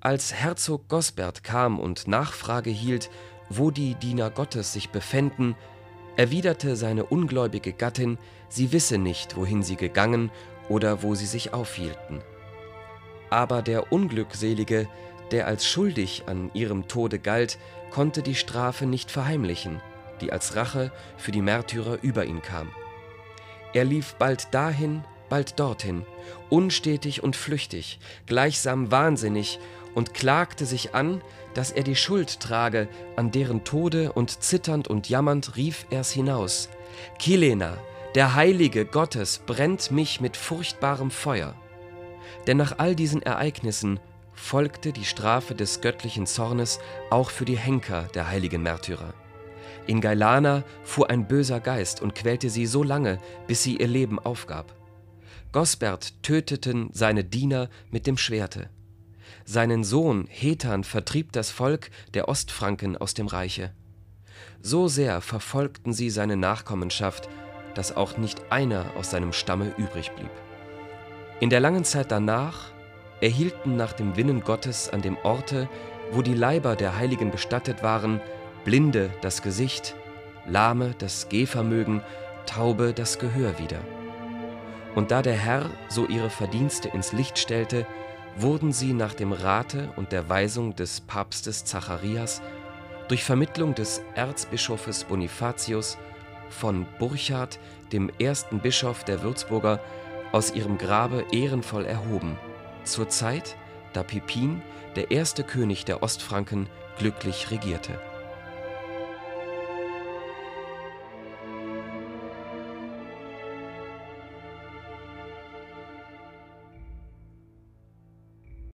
Als Herzog Gosbert kam und Nachfrage hielt, wo die Diener Gottes sich befänden, erwiderte seine ungläubige Gattin, sie wisse nicht, wohin sie gegangen oder wo sie sich aufhielten. Aber der Unglückselige, der als schuldig an ihrem Tode galt, konnte die Strafe nicht verheimlichen, die als Rache für die Märtyrer über ihn kam. Er lief bald dahin, bald dorthin, unstetig und flüchtig, gleichsam wahnsinnig, und klagte sich an, dass er die Schuld trage an deren Tode, und zitternd und jammernd rief er's hinaus Kilena, der Heilige Gottes brennt mich mit furchtbarem Feuer. Denn nach all diesen Ereignissen folgte die Strafe des göttlichen Zornes auch für die Henker der heiligen Märtyrer. In Gailana fuhr ein böser Geist und quälte sie so lange, bis sie ihr Leben aufgab. Gosbert töteten seine Diener mit dem Schwerte. Seinen Sohn Hetan vertrieb das Volk der Ostfranken aus dem Reiche. So sehr verfolgten sie seine Nachkommenschaft, dass auch nicht einer aus seinem Stamme übrig blieb. In der langen Zeit danach erhielten nach dem Willen Gottes an dem Orte, wo die Leiber der Heiligen bestattet waren, Blinde das Gesicht, Lahme das Gehvermögen, Taube das Gehör wieder. Und da der Herr so ihre Verdienste ins Licht stellte, wurden sie nach dem Rate und der Weisung des Papstes Zacharias durch Vermittlung des Erzbischofes Bonifatius von Burchard, dem ersten Bischof der Würzburger, aus ihrem Grabe ehrenvoll erhoben, zur Zeit, da Pippin, der erste König der Ostfranken, glücklich regierte